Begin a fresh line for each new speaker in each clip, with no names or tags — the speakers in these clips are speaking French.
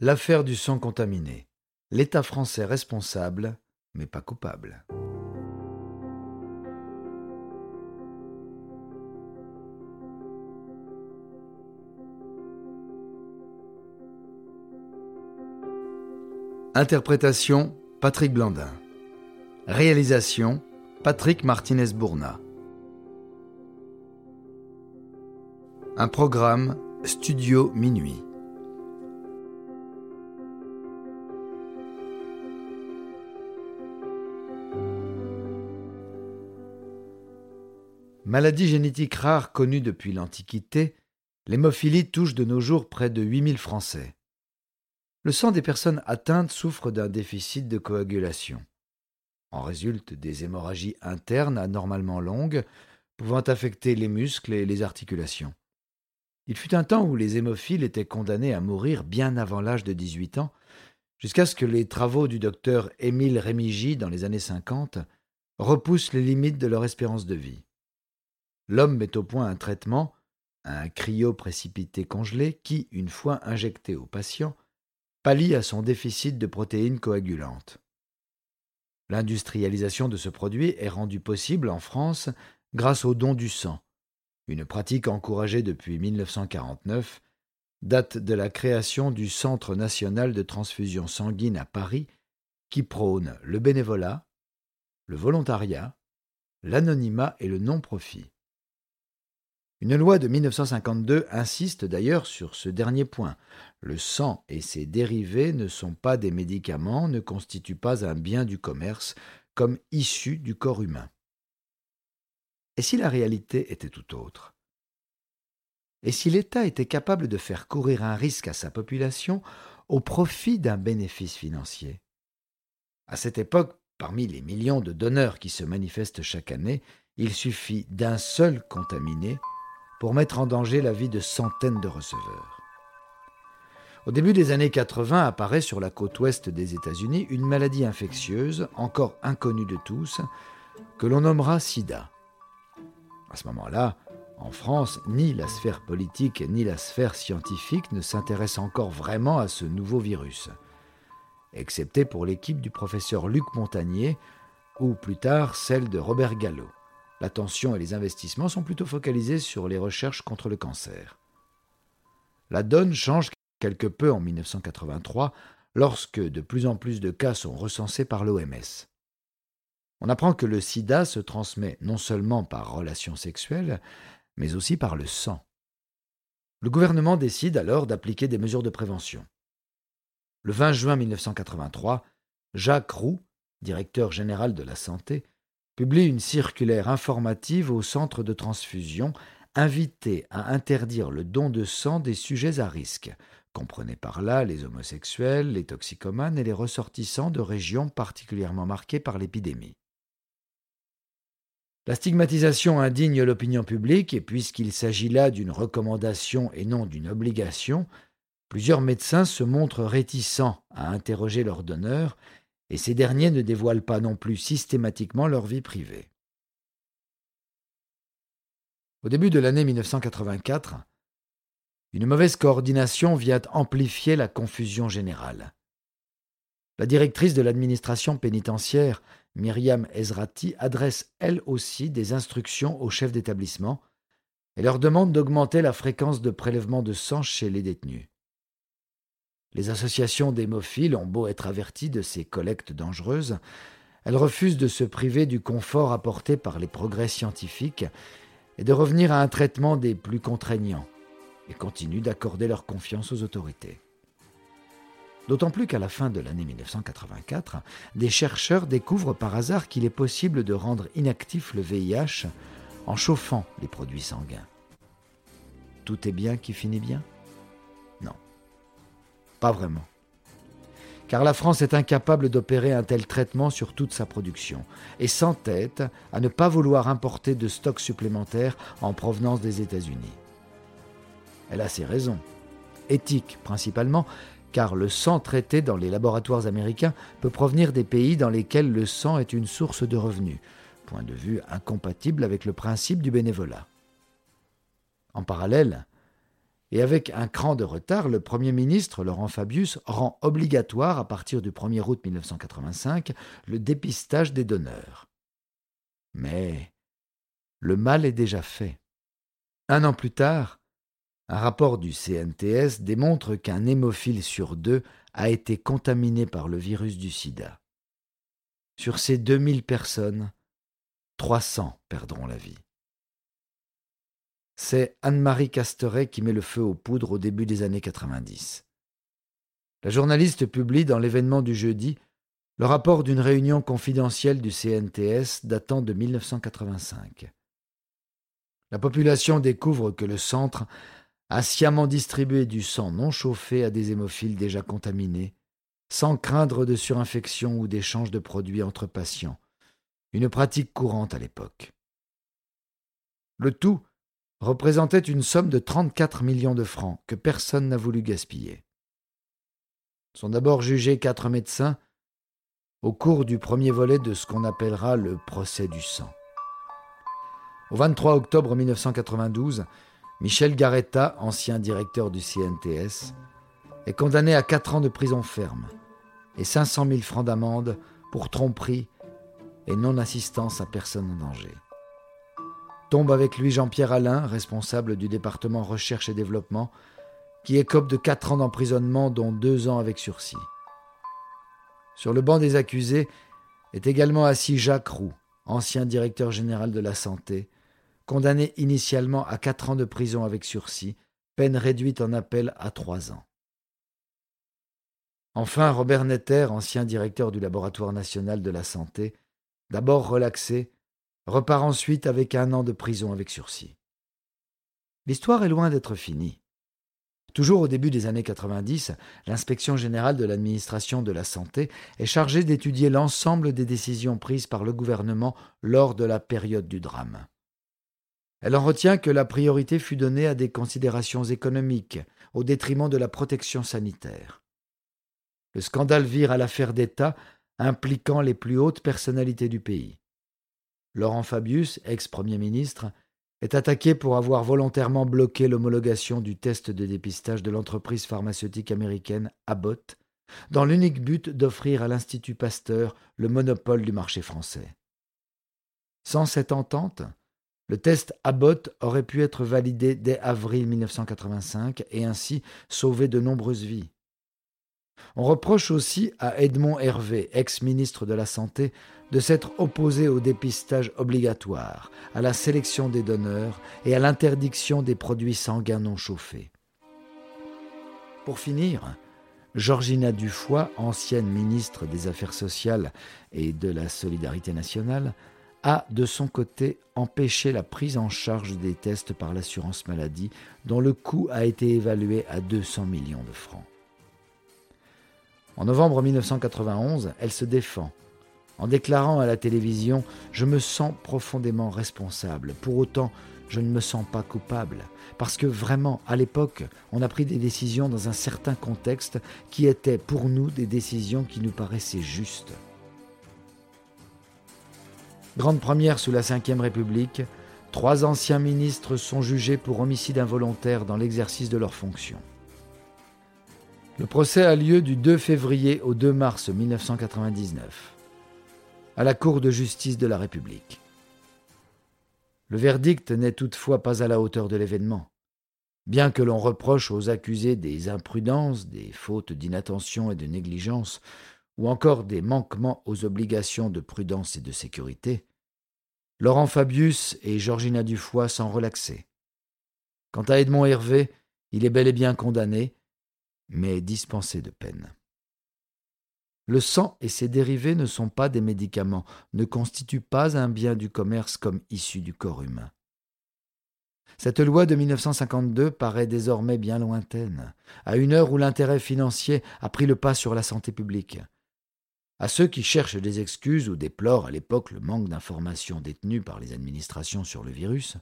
L'affaire du sang contaminé. L'État français responsable, mais pas coupable. Interprétation Patrick Blandin. Réalisation Patrick Martinez-Bourna. Un programme Studio Minuit. Maladie génétique rare connue depuis l'Antiquité, l'hémophilie touche de nos jours près de 8000 Français. Le sang des personnes atteintes souffre d'un déficit de coagulation. En résultent des hémorragies internes anormalement longues, pouvant affecter les muscles et les articulations. Il fut un temps où les hémophiles étaient condamnés à mourir bien avant l'âge de 18 ans, jusqu'à ce que les travaux du docteur Émile Rémigy dans les années 50 repoussent les limites de leur espérance de vie. L'homme met au point un traitement, un cryoprécipité congelé, qui, une fois injecté au patient, pallie à son déficit de protéines coagulantes. L'industrialisation de ce produit est rendue possible en France grâce au don du sang, une pratique encouragée depuis 1949, date de la création du Centre national de transfusion sanguine à Paris, qui prône le bénévolat, le volontariat, l'anonymat et le non-profit. Une loi de 1952 insiste d'ailleurs sur ce dernier point. Le sang et ses dérivés ne sont pas des médicaments, ne constituent pas un bien du commerce, comme issus du corps humain. Et si la réalité était tout autre? Et si l'État était capable de faire courir un risque à sa population au profit d'un bénéfice financier? À cette époque, parmi les millions de donneurs qui se manifestent chaque année, il suffit d'un seul contaminé pour mettre en danger la vie de centaines de receveurs. Au début des années 80 apparaît sur la côte ouest des États-Unis une maladie infectieuse, encore inconnue de tous, que l'on nommera sida. À ce moment-là, en France, ni la sphère politique ni la sphère scientifique ne s'intéressent encore vraiment à ce nouveau virus, excepté pour l'équipe du professeur Luc Montagnier ou plus tard celle de Robert Gallo. L'attention et les investissements sont plutôt focalisés sur les recherches contre le cancer. La donne change quelque peu en 1983 lorsque de plus en plus de cas sont recensés par l'OMS. On apprend que le sida se transmet non seulement par relation sexuelle, mais aussi par le sang. Le gouvernement décide alors d'appliquer des mesures de prévention. Le 20 juin 1983, Jacques Roux, directeur général de la santé, publie une circulaire informative au centre de transfusion invité à interdire le don de sang des sujets à risque, comprenez par là les homosexuels, les toxicomanes et les ressortissants de régions particulièrement marquées par l'épidémie. La stigmatisation indigne l'opinion publique, et puisqu'il s'agit là d'une recommandation et non d'une obligation, plusieurs médecins se montrent réticents à interroger leurs donneurs, et ces derniers ne dévoilent pas non plus systématiquement leur vie privée. Au début de l'année 1984, une mauvaise coordination vient amplifier la confusion générale. La directrice de l'administration pénitentiaire Myriam Ezrati adresse elle aussi des instructions aux chefs d'établissement et leur demande d'augmenter la fréquence de prélèvement de sang chez les détenus. Les associations d'hémophiles ont beau être averties de ces collectes dangereuses, elles refusent de se priver du confort apporté par les progrès scientifiques et de revenir à un traitement des plus contraignants, et continuent d'accorder leur confiance aux autorités. D'autant plus qu'à la fin de l'année 1984, des chercheurs découvrent par hasard qu'il est possible de rendre inactif le VIH en chauffant les produits sanguins. Tout est bien qui finit bien? Pas vraiment. Car la France est incapable d'opérer un tel traitement sur toute sa production, et sans tête à ne pas vouloir importer de stocks supplémentaires en provenance des États-Unis. Elle a ses raisons, éthiques principalement, car le sang traité dans les laboratoires américains peut provenir des pays dans lesquels le sang est une source de revenus, point de vue incompatible avec le principe du bénévolat. En parallèle, et avec un cran de retard, le Premier ministre Laurent Fabius rend obligatoire, à partir du 1er août 1985, le dépistage des donneurs. Mais le mal est déjà fait. Un an plus tard, un rapport du CNTS démontre qu'un hémophile sur deux a été contaminé par le virus du sida. Sur ces 2000 personnes, 300 perdront la vie. C'est Anne-Marie Casteret qui met le feu aux poudres au début des années 90. La journaliste publie dans l'événement du jeudi le rapport d'une réunion confidentielle du CNTS datant de 1985. La population découvre que le centre a sciemment distribué du sang non chauffé à des hémophiles déjà contaminés, sans craindre de surinfection ou d'échange de produits entre patients, une pratique courante à l'époque. Le tout représentait une somme de 34 millions de francs que personne n'a voulu gaspiller. Sont d'abord jugés quatre médecins au cours du premier volet de ce qu'on appellera le procès du sang. Au 23 octobre 1992, Michel Garetta, ancien directeur du CNTS, est condamné à quatre ans de prison ferme et 500 000 francs d'amende pour tromperie et non-assistance à personne en danger. Tombe avec lui Jean-Pierre Alain, responsable du département recherche et développement, qui écope de quatre ans d'emprisonnement, dont deux ans avec sursis. Sur le banc des accusés est également assis Jacques Roux, ancien directeur général de la santé, condamné initialement à quatre ans de prison avec sursis, peine réduite en appel à trois ans. Enfin, Robert Netter, ancien directeur du Laboratoire national de la santé, d'abord relaxé, repart ensuite avec un an de prison avec sursis. L'histoire est loin d'être finie. Toujours au début des années 90, l'inspection générale de l'administration de la santé est chargée d'étudier l'ensemble des décisions prises par le gouvernement lors de la période du drame. Elle en retient que la priorité fut donnée à des considérations économiques, au détriment de la protection sanitaire. Le scandale vire à l'affaire d'État impliquant les plus hautes personnalités du pays. Laurent Fabius, ex-premier ministre, est attaqué pour avoir volontairement bloqué l'homologation du test de dépistage de l'entreprise pharmaceutique américaine Abbott, dans l'unique but d'offrir à l'Institut Pasteur le monopole du marché français. Sans cette entente, le test Abbott aurait pu être validé dès avril 1985 et ainsi sauver de nombreuses vies. On reproche aussi à Edmond Hervé, ex-ministre de la Santé, de s'être opposé au dépistage obligatoire, à la sélection des donneurs et à l'interdiction des produits sanguins non chauffés. Pour finir, Georgina Dufoy, ancienne ministre des Affaires sociales et de la Solidarité nationale, a de son côté empêché la prise en charge des tests par l'assurance maladie dont le coût a été évalué à 200 millions de francs. En novembre 1991, elle se défend en déclarant à la télévision ⁇ Je me sens profondément responsable, pour autant je ne me sens pas coupable, parce que vraiment, à l'époque, on a pris des décisions dans un certain contexte qui étaient pour nous des décisions qui nous paraissaient justes. Grande première sous la Ve République, trois anciens ministres sont jugés pour homicide involontaire dans l'exercice de leurs fonctions. Le procès a lieu du 2 février au 2 mars 1999, à la Cour de justice de la République. Le verdict n'est toutefois pas à la hauteur de l'événement. Bien que l'on reproche aux accusés des imprudences, des fautes d'inattention et de négligence, ou encore des manquements aux obligations de prudence et de sécurité, Laurent Fabius et Georgina Dufoy s'en relaxaient. Quant à Edmond Hervé, il est bel et bien condamné, mais dispensé de peine. Le sang et ses dérivés ne sont pas des médicaments, ne constituent pas un bien du commerce comme issu du corps humain. Cette loi de 1952 paraît désormais bien lointaine, à une heure où l'intérêt financier a pris le pas sur la santé publique. À ceux qui cherchent des excuses ou déplorent à l'époque le manque d'informations détenues par les administrations sur le virus,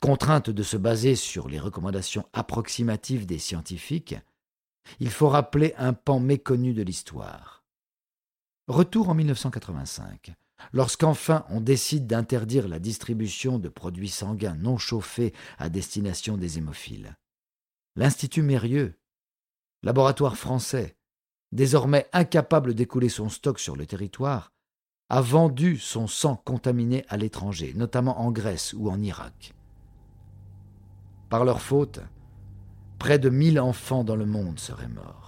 contraintes de se baser sur les recommandations approximatives des scientifiques, il faut rappeler un pan méconnu de l'histoire. Retour en 1985. Lorsqu'enfin on décide d'interdire la distribution de produits sanguins non chauffés à destination des hémophiles. l'Institut Mérieux, laboratoire français, désormais incapable d'écouler son stock sur le territoire, a vendu son sang contaminé à l'étranger, notamment en Grèce ou en Irak. Par leur faute, près de mille enfants dans le monde seraient morts.